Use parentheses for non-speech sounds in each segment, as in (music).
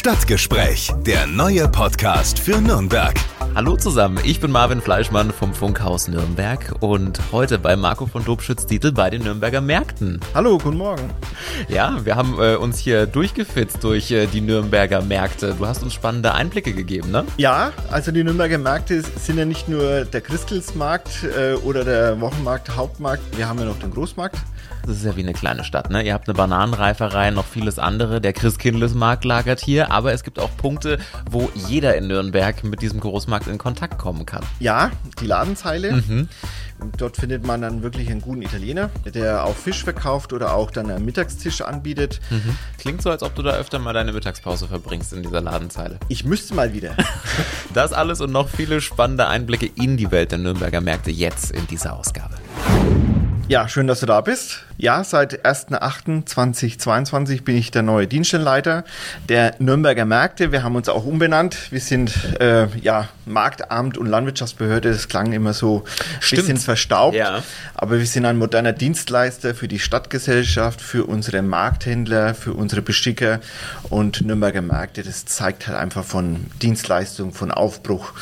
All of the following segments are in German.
Stadtgespräch, der neue Podcast für Nürnberg. Hallo zusammen, ich bin Marvin Fleischmann vom Funkhaus Nürnberg und heute bei Marco von Dobschütz-Dietl bei den Nürnberger Märkten. Hallo, guten Morgen. Ja, wir haben äh, uns hier durchgefitzt durch äh, die Nürnberger Märkte. Du hast uns spannende Einblicke gegeben, ne? Ja, also die Nürnberger Märkte sind ja nicht nur der Christkelsmarkt äh, oder der Wochenmarkt, Hauptmarkt, wir haben ja noch den Großmarkt. Das ist ja wie eine kleine Stadt, ne? Ihr habt eine Bananenreiferei, noch vieles andere. Der Christkindlesmarkt lagert hier, aber es gibt auch Punkte, wo jeder in Nürnberg mit diesem Großmarkt in Kontakt kommen kann. Ja, die Ladenzeile. Mhm. Dort findet man dann wirklich einen guten Italiener, der auch Fisch verkauft oder auch dann einen Mittagstisch anbietet. Mhm. Klingt so, als ob du da öfter mal deine Mittagspause verbringst in dieser Ladenzeile. Ich müsste mal wieder. (laughs) das alles und noch viele spannende Einblicke in die Welt der Nürnberger Märkte jetzt in dieser Ausgabe. Ja, schön, dass du da bist. Ja, seit 1.8.2022 bin ich der neue Dienststellenleiter der Nürnberger Märkte. Wir haben uns auch umbenannt. Wir sind äh, ja Marktamt und Landwirtschaftsbehörde. Das klang immer so ein bisschen verstaubt. Ja. Aber wir sind ein moderner Dienstleister für die Stadtgesellschaft, für unsere Markthändler, für unsere Besticker und Nürnberger Märkte. Das zeigt halt einfach von Dienstleistung, von Aufbruch.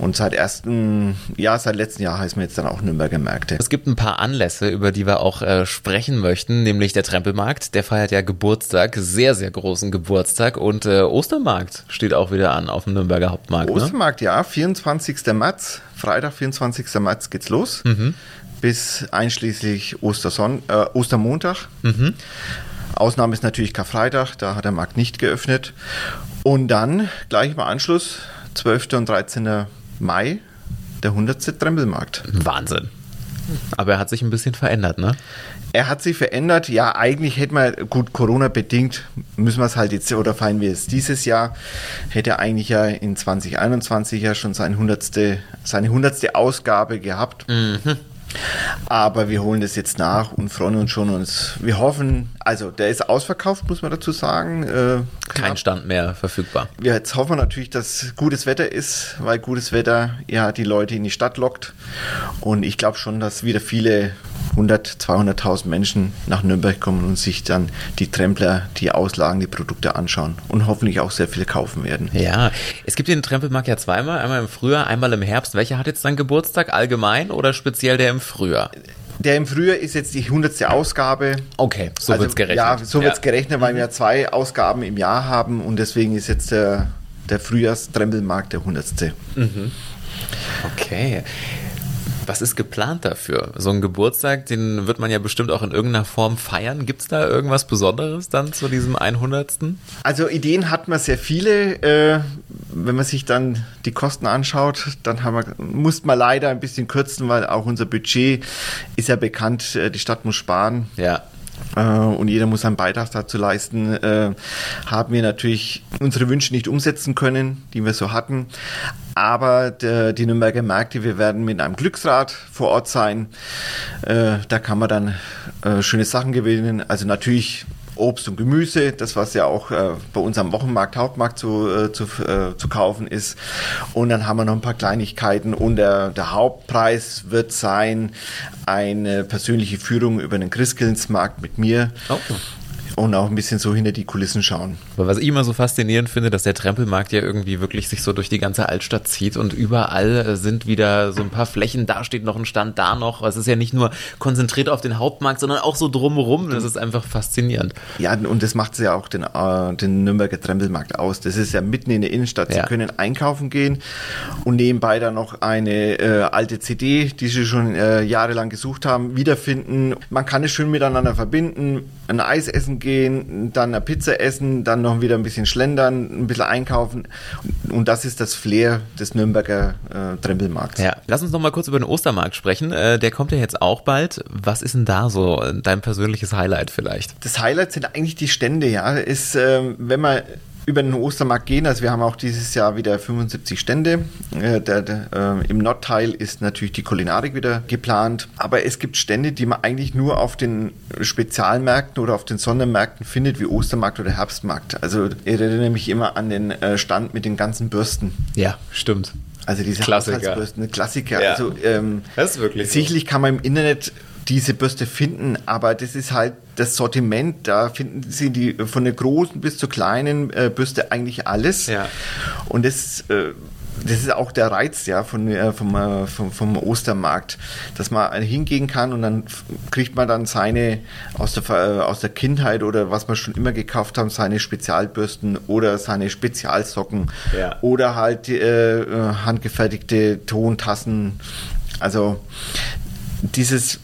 Und seit ersten, ja, seit letztem Jahr heißen wir jetzt dann auch Nürnberger Märkte. Es gibt ein paar Anlässe, über die wir auch äh, sprechen möchten, nämlich der Trempelmarkt. Der feiert ja Geburtstag, sehr, sehr großen Geburtstag. Und äh, Ostermarkt steht auch wieder an auf dem Nürnberger Hauptmarkt. Ne? Ostermarkt, ne? ja, 24. März, Freitag, 24. März geht's los. Mhm. Bis einschließlich Osterson äh, Ostermontag. Mhm. Ausnahme ist natürlich Karfreitag, da hat der Markt nicht geöffnet. Und dann gleich im Anschluss, 12. und 13. Mai, der 100. Trempelmarkt. Wahnsinn. Aber er hat sich ein bisschen verändert, ne? Er hat sich verändert. Ja, eigentlich hätte man, gut, Corona-bedingt, müssen wir es halt jetzt, oder feiern wir es dieses Jahr, hätte er eigentlich ja in 2021 ja schon seine hundertste, seine hundertste Ausgabe gehabt. Mhm. Aber wir holen das jetzt nach und freuen uns schon. Und wir hoffen, also der ist ausverkauft, muss man dazu sagen. Äh, Kein Stand mehr verfügbar. Wir jetzt hoffen natürlich, dass gutes Wetter ist, weil gutes Wetter ja die Leute in die Stadt lockt. Und ich glaube schon, dass wieder viele 100, 200.000 Menschen nach Nürnberg kommen und sich dann die Trempler, die Auslagen, die Produkte anschauen und hoffentlich auch sehr viele kaufen werden. Ja, es gibt den Trempelmarkt ja zweimal, einmal im Frühjahr, einmal im Herbst. Welcher hat jetzt dann Geburtstag, allgemein oder speziell der im Frühjahr? Der im Frühjahr ist jetzt die 100. Ausgabe. Okay, so also, wird es gerechnet. Ja, so wird es ja. gerechnet, weil wir zwei Ausgaben im Jahr haben und deswegen ist jetzt der, der Frühjahrstrempelmarkt der 100. Mhm. Okay. Was ist geplant dafür? So ein Geburtstag, den wird man ja bestimmt auch in irgendeiner Form feiern. Gibt es da irgendwas Besonderes dann zu diesem 100. Also Ideen hat man sehr viele. Äh, wenn man sich dann die Kosten anschaut, dann haben wir, muss man leider ein bisschen kürzen, weil auch unser Budget ist ja bekannt, äh, die Stadt muss sparen. Ja äh, und jeder muss einen Beitrag dazu leisten, äh, haben wir natürlich unsere Wünsche nicht umsetzen können, die wir so hatten. Aber der, die Nürnberger Märkte, wir werden mit einem Glücksrad vor Ort sein. Äh, da kann man dann äh, schöne Sachen gewinnen. Also natürlich Obst und Gemüse, das was ja auch äh, bei uns am Wochenmarkt, Hauptmarkt zu, äh, zu, äh, zu kaufen ist. Und dann haben wir noch ein paar Kleinigkeiten und der, der Hauptpreis wird sein eine persönliche Führung über den Christkindlesmarkt mit mir. Okay und auch ein bisschen so hinter die Kulissen schauen. Aber was ich immer so faszinierend finde, dass der Trempelmarkt ja irgendwie wirklich sich so durch die ganze Altstadt zieht und überall äh, sind wieder so ein paar Flächen, da steht noch ein Stand, da noch. Es ist ja nicht nur konzentriert auf den Hauptmarkt, sondern auch so drumherum. Das ist einfach faszinierend. Ja, und das macht ja auch den, äh, den Nürnberger Trempelmarkt aus. Das ist ja mitten in der Innenstadt. Sie ja. können einkaufen gehen und nebenbei dann noch eine äh, alte CD, die Sie schon äh, jahrelang gesucht haben, wiederfinden. Man kann es schön miteinander verbinden, ein Eis essen gehen, dann eine Pizza essen, dann noch wieder ein bisschen schlendern, ein bisschen einkaufen. Und das ist das Flair des Nürnberger äh, Trempelmarkts. Ja, lass uns noch mal kurz über den Ostermarkt sprechen. Äh, der kommt ja jetzt auch bald. Was ist denn da so dein persönliches Highlight vielleicht? Das Highlight sind eigentlich die Stände, ja. Ist, äh, wenn man über den Ostermarkt gehen. Also wir haben auch dieses Jahr wieder 75 Stände. Äh, der, der, äh, Im Nordteil ist natürlich die Kulinarik wieder geplant. Aber es gibt Stände, die man eigentlich nur auf den Spezialmärkten oder auf den Sondermärkten findet, wie Ostermarkt oder Herbstmarkt. Also ich erinnere mich immer an den äh, Stand mit den ganzen Bürsten. Ja, stimmt. Also diese Klassiker. Klassiker. Ja. Also, ähm, das ist wirklich sicherlich so. kann man im Internet diese Bürste finden, aber das ist halt das Sortiment, da finden Sie die von der großen bis zur kleinen äh, Bürste eigentlich alles. Ja. Und das äh, das ist auch der Reiz ja von, äh, vom, äh, vom, vom Ostermarkt, dass man hingehen kann und dann kriegt man dann seine aus der, äh, aus der Kindheit oder was man schon immer gekauft haben, seine Spezialbürsten oder seine Spezialsocken Ja. oder halt äh, äh, handgefertigte Tontassen. Also dieses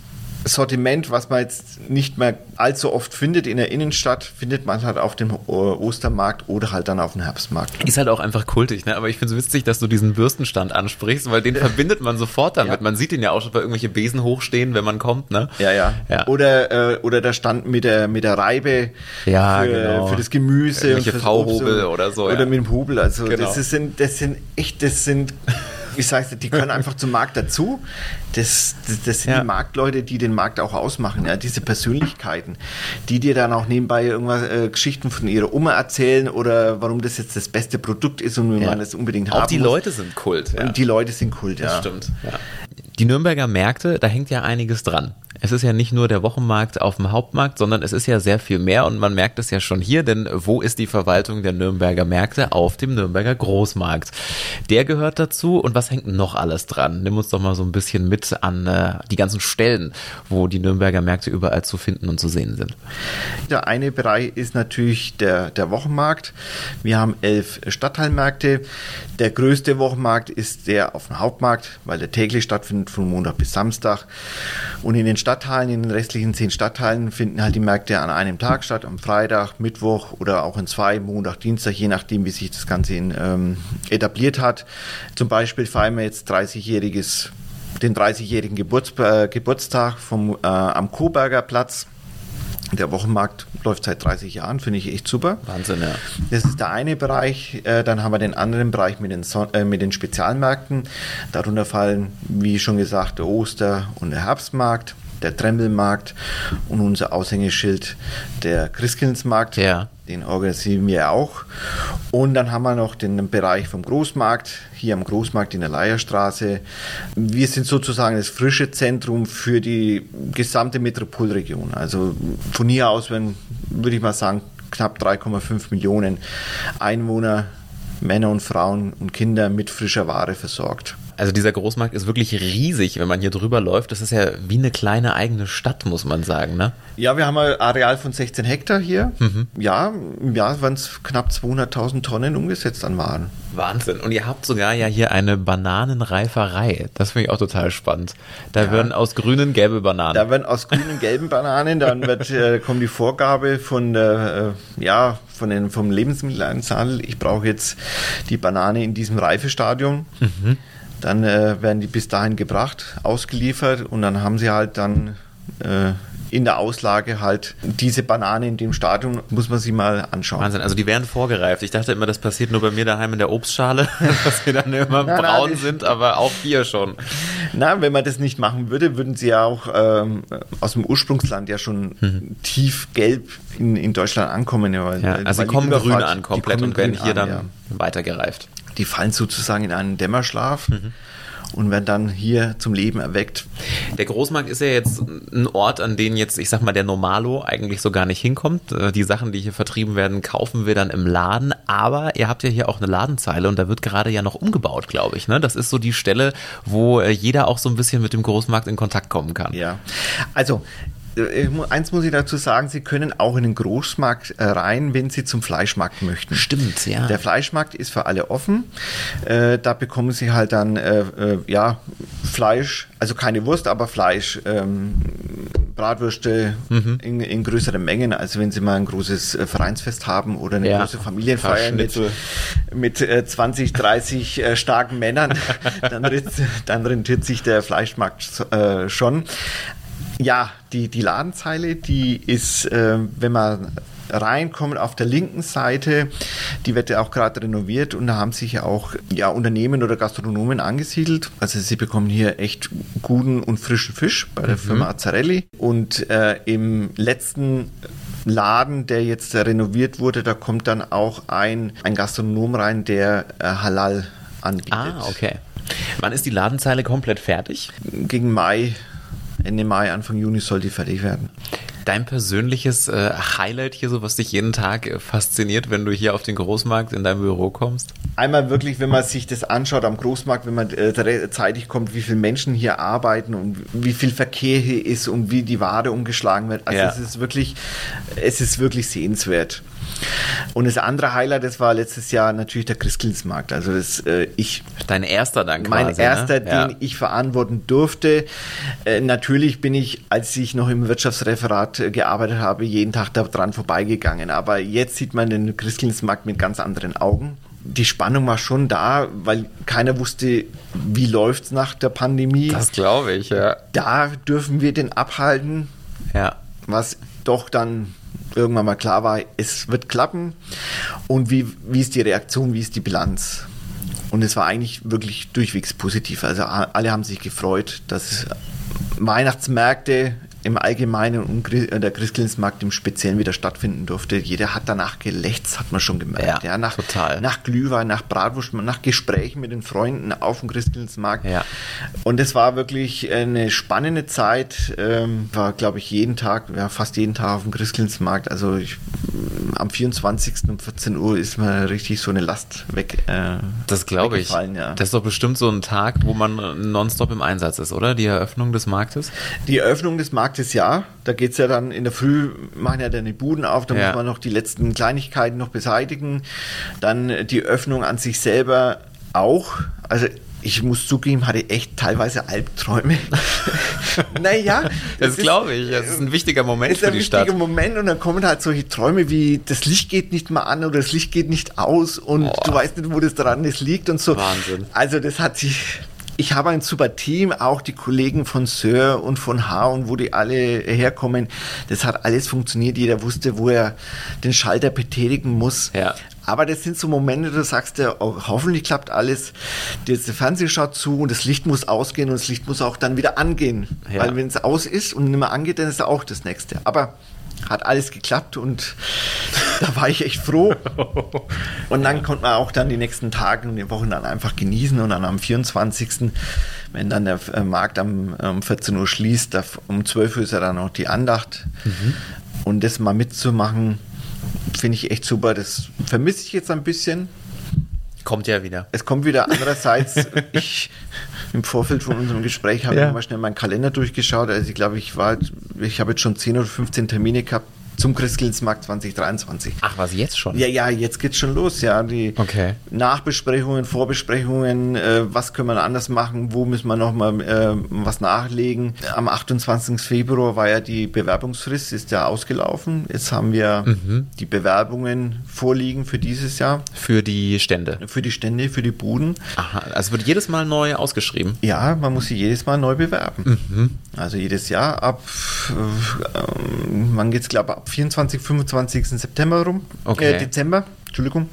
Sortiment, was man jetzt nicht mehr allzu oft findet in der Innenstadt, findet man halt auf dem äh, Ostermarkt oder halt dann auf dem Herbstmarkt. Ist halt auch einfach kultig, ne? Aber ich finde es witzig, dass du diesen Bürstenstand ansprichst, weil den (laughs) verbindet man sofort damit. Ja. Man sieht ihn ja auch schon bei irgendwelche Besen hochstehen, wenn man kommt, ne? Ja, ja. Ja. Oder, äh, oder der Stand mit der, mit der Reibe Ja, für, genau. für das Gemüse. Irgendwelche V-Hobel oder so, Oder ja. mit dem Hobel. Also Genau. das, sind, das sind echt, das sind, (laughs) wie sagst du, die können einfach zum Markt dazu. Das, das, das sind Ja. die Marktleute, die den Markt auch ausmachen. Ja, diese Persönlichkeiten, die dir dann auch nebenbei irgendwas äh, Geschichten von ihrer Oma erzählen oder warum das jetzt das beste Produkt ist und wie Ja. man das unbedingt Auch haben die muss. Leute sind Kult, ja. Und die Leute sind Kult, ja. Das stimmt. Ja. Die Nürnberger Märkte, da hängt ja einiges dran. Es ist ja nicht nur der Wochenmarkt auf dem Hauptmarkt, sondern es ist ja sehr viel mehr und man merkt es ja schon hier, denn wo ist die Verwaltung der Nürnberger Märkte? Auf dem Nürnberger Großmarkt. Der gehört dazu und was hängt noch alles dran? Nimm uns doch mal so ein bisschen mit an äh, die ganzen Stellen, wo die Nürnberger Märkte überall zu finden und zu sehen sind. Der eine Bereich ist natürlich der, der Wochenmarkt. Wir haben elf Stadtteilmärkte. Der größte Wochenmarkt ist der auf dem Hauptmarkt, weil der täglich stattfindet von Montag bis Samstag. Und in den Stadtteilen, in den restlichen zehn Stadtteilen finden halt die Märkte an einem Tag statt, am Freitag, Mittwoch oder auch in zwei, Montag, Dienstag, je nachdem, wie sich das Ganze in, ähm, etabliert hat. Zum Beispiel feiern wir jetzt 30-jähriges den 30-jährigen Geburts, äh, Geburtstag vom, äh, am Koberger Platz. Der Wochenmarkt läuft seit 30 Jahren, finde ich echt super. Wahnsinn, ja. Das ist der eine Bereich. Äh, dann haben wir den anderen Bereich mit den, Son äh, mit den Spezialmärkten. Darunter fallen, wie schon gesagt, der Oster- und der Herbstmarkt, der Trembelmarkt und unser Aushängeschild, der Christkindlesmarkt. Ja. Den organisieren wir auch. Und dann haben wir noch den Bereich vom Großmarkt, hier am Großmarkt in der Leierstraße. Wir sind sozusagen das frische Zentrum für die gesamte Metropolregion. Also von hier aus werden, würde ich mal sagen, knapp 3,5 Millionen Einwohner, Männer und Frauen und Kinder mit frischer Ware versorgt. Also dieser Großmarkt ist wirklich riesig, wenn man hier drüber läuft. Das ist ja wie eine kleine eigene Stadt, muss man sagen, ne? Ja, wir haben ein Areal von 16 Hektar hier. Ja, im Jahr waren es knapp 200.000 Tonnen umgesetzt an Waren. Wahnsinn. Und ihr habt sogar ja hier eine Bananenreiferei. Das finde ich auch total spannend. Da Ja. werden aus grünen gelbe Bananen. Da werden aus grünen, gelben Bananen, dann wird, (laughs) äh, kommt die Vorgabe von der, äh, ja, von den, vom Lebensmitteleinzelhandel, ich brauche jetzt die Banane in diesem Reifestadium. Dann äh, werden die bis dahin gebracht, ausgeliefert und dann haben sie halt dann äh, in der Auslage halt diese Banane in dem Stadium, muss man sich mal anschauen. Wahnsinn, also die werden vorgereift. Ich dachte immer, das passiert nur bei mir daheim in der Obstschale, (laughs) dass sie dann immer Nein, nein, braun die- sind, aber auch hier schon. Na, wenn man das nicht machen würde, würden sie ja auch ähm, aus dem Ursprungsland ja schon tief gelb in, in Deutschland ankommen. Ja, weil, Ja, also weil sie kommen grün an komplett und werden hier an, dann ja. weitergereift. Die fallen sozusagen in einen Dämmerschlaf Mhm. und werden dann hier zum Leben erweckt. Der Großmarkt ist ja jetzt ein Ort, an den jetzt, ich sag mal, der Normalo eigentlich so gar nicht hinkommt. Äh, Die Sachen, die hier vertrieben werden, kaufen wir dann im Laden. Aber ihr habt ja hier auch eine Ladenzeile und da wird gerade ja noch umgebaut, glaube ich. Ne? Das ist so die Stelle, wo äh, jeder auch so ein bisschen mit dem Großmarkt in Kontakt kommen kann. Ja, also eins muss ich dazu sagen, Sie können auch in den Großmarkt äh, rein, wenn Sie zum Fleischmarkt möchten. Stimmt, ja. Der Fleischmarkt ist für alle offen. Äh, da bekommen Sie halt dann äh, äh, ja Fleisch, also keine Wurst, aber Fleisch, ähm, Bratwürste Mhm. in, in größeren Mengen. Also wenn Sie mal ein großes äh, Vereinsfest haben oder eine Ja. große Familienfeier mit, mit äh, 20, 30 äh, starken Männern, (laughs) dann, dann rentiert sich der Fleischmarkt schon. Ja, die, die Ladenzeile, die ist, äh, wenn man reinkommt auf der linken Seite, die wird ja auch gerade renoviert und da haben sich ja auch ja, Unternehmen oder Gastronomen angesiedelt. Also sie bekommen hier echt guten und frischen Fisch bei der Firma Azzarelli. Und äh, im letzten Laden, der jetzt renoviert wurde, da kommt dann auch ein, ein Gastronom rein, der äh, Halal anbietet. Ah, okay. Wann ist die Ladenzeile komplett fertig? Gegen Mai, Ende Mai, Anfang Juni soll die fertig werden. Dein persönliches äh, Highlight hier, so was dich jeden Tag äh, fasziniert, wenn du hier auf den Großmarkt in dein Büro kommst? Einmal wirklich, wenn man sich das anschaut am Großmarkt, wenn man äh, zeitig kommt, wie viele Menschen hier arbeiten und wie viel Verkehr hier ist und wie die Ware umgeschlagen wird. Also Ja. es ist wirklich, es ist wirklich sehenswert. Und das andere Highlight, das war letztes Jahr natürlich der Christkindlesmarkt. Also das, äh, ich Dein erster dann quasi. mein erster, ne? Ja. den ich verantworten durfte. Äh, natürlich bin ich, als ich noch im Wirtschaftsreferat äh, gearbeitet habe, jeden Tag daran vorbeigegangen. Aber jetzt sieht man den Christkindlesmarkt mit ganz anderen Augen. Die Spannung war schon da, weil keiner wusste, wie läuft's nach der Pandemie. Das glaube ich, ja. da dürfen wir den abhalten, Ja. was doch dann irgendwann mal klar war, es wird klappen. Und wie, wie ist die Reaktion, wie ist die Bilanz? Und es war eigentlich wirklich durchwegs positiv. Also alle haben sich gefreut, dass Weihnachtsmärkte im Allgemeinen und äh, der Christkindlesmarkt im Speziellen wieder stattfinden durfte. Jeder hat danach gelächzt, hat man schon gemerkt. Ja, nach, total. nach Glühwein, nach Bratwurst, nach Gesprächen mit den Freunden auf dem Christkindlesmarkt. Ja. Und es war wirklich eine spannende Zeit. Ähm, war, glaube ich, jeden Tag, ja, fast jeden Tag auf dem Christkindlesmarkt. Also ich, am 24. um 14 Uhr ist mir richtig so eine Last weg. Äh, Das glaube ich. Ja. Das ist doch bestimmt so ein Tag, wo man nonstop im Einsatz ist, oder? Die Eröffnung des Marktes? Die Eröffnung des Marktes, ja. Da geht es ja dann in der Früh, machen ja dann die Buden auf, da Ja. muss man noch die letzten Kleinigkeiten noch beseitigen. Dann äh, die Öffnung an sich selber auch. Also ich muss zugeben, hatte echt teilweise Albträume. (laughs) (laughs) naja. Das ist- glaube ich. Das ist ein wichtiger Moment ist für ein die wichtiger Stadt. Moment und dann kommen halt solche Träume wie das Licht geht nicht mal an oder das Licht geht nicht aus und Boah. du weißt nicht, wo das dran ist, liegt und so. Wahnsinn. Also das hat sich. Ich habe ein super Team, auch die Kollegen von Sir und von H und wo die alle herkommen. Das hat alles funktioniert. Jeder wusste, wo er den Schalter betätigen muss. Ja. Aber das sind so Momente, du sagst dir, oh, hoffentlich klappt alles. Der Fernseher schaut zu und das Licht muss ausgehen und das Licht muss auch dann wieder angehen. Ja. Weil wenn es aus ist und nicht mehr angeht, dann ist auch das nächste. Aber hat alles geklappt und da war ich echt froh. (laughs) Und dann konnte man auch dann die nächsten Tage und die Wochen dann einfach genießen und dann am 24., wenn dann der äh, Markt am, um 14 Uhr schließt, da, um 12 Uhr ist ja dann noch die Andacht. Und das mal mitzumachen, finde ich echt super. Das vermisse ich jetzt ein bisschen. Kommt ja wieder. Es kommt wieder andererseits, (laughs) ich im Vorfeld von unserem Gespräch habe Ja. ich mal schnell meinen Kalender durchgeschaut. Also ich glaube, ich war, ich habe jetzt schon 10 oder 15 Termine gehabt zum Christkindlesmarkt 2023. Ach, was jetzt schon? Ja, ja, jetzt geht's schon los, ja. Die Okay. Nachbesprechungen, Vorbesprechungen, äh, was können wir anders machen, wo müssen wir nochmal äh, was nachlegen. Am 28. Februar war ja die Bewerbungsfrist, ist ja ausgelaufen. Jetzt haben wir Mhm. die Bewerbungen vorliegen für dieses Jahr, Für die Stände. für die Stände, für die Buden. Aha, also wird jedes Mal neu ausgeschrieben. Ja, man muss sich jedes Mal neu bewerben. Mhm. Also jedes Jahr ab, äh, wann geht's, glaube ab 24, 25. September rum. Okay. Äh, Dezember, Entschuldigung.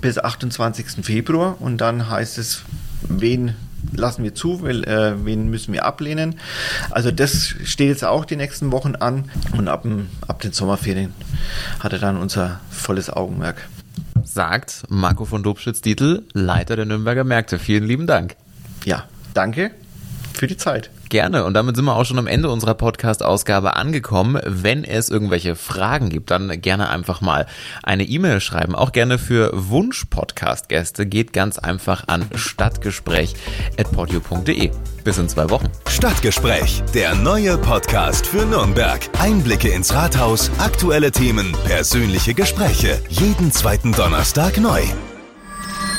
Bis 28. Februar. Und dann heißt es, wen lassen wir zu, wel- äh, wen müssen wir ablehnen. Also das steht jetzt auch die nächsten Wochen an. Und ab, dem- ab den Sommerferien hat er dann unser volles Augenmerk. Sagt Marco von Dobschitz-Dietl, Leiter der Nürnberger Märkte. Vielen lieben Dank. Ja, danke für die Zeit. Gerne. Und damit sind wir auch schon am Ende unserer Podcast-Ausgabe angekommen. Wenn es irgendwelche Fragen gibt, dann gerne einfach mal eine E-Mail schreiben. Auch gerne für Wunsch-Podcast-Gäste. Geht ganz einfach an stadtgespräch.podio.de. Bis in zwei Wochen. Stadtgespräch, der neue Podcast für Nürnberg. Einblicke ins Rathaus, aktuelle Themen, persönliche Gespräche. Jeden zweiten Donnerstag neu.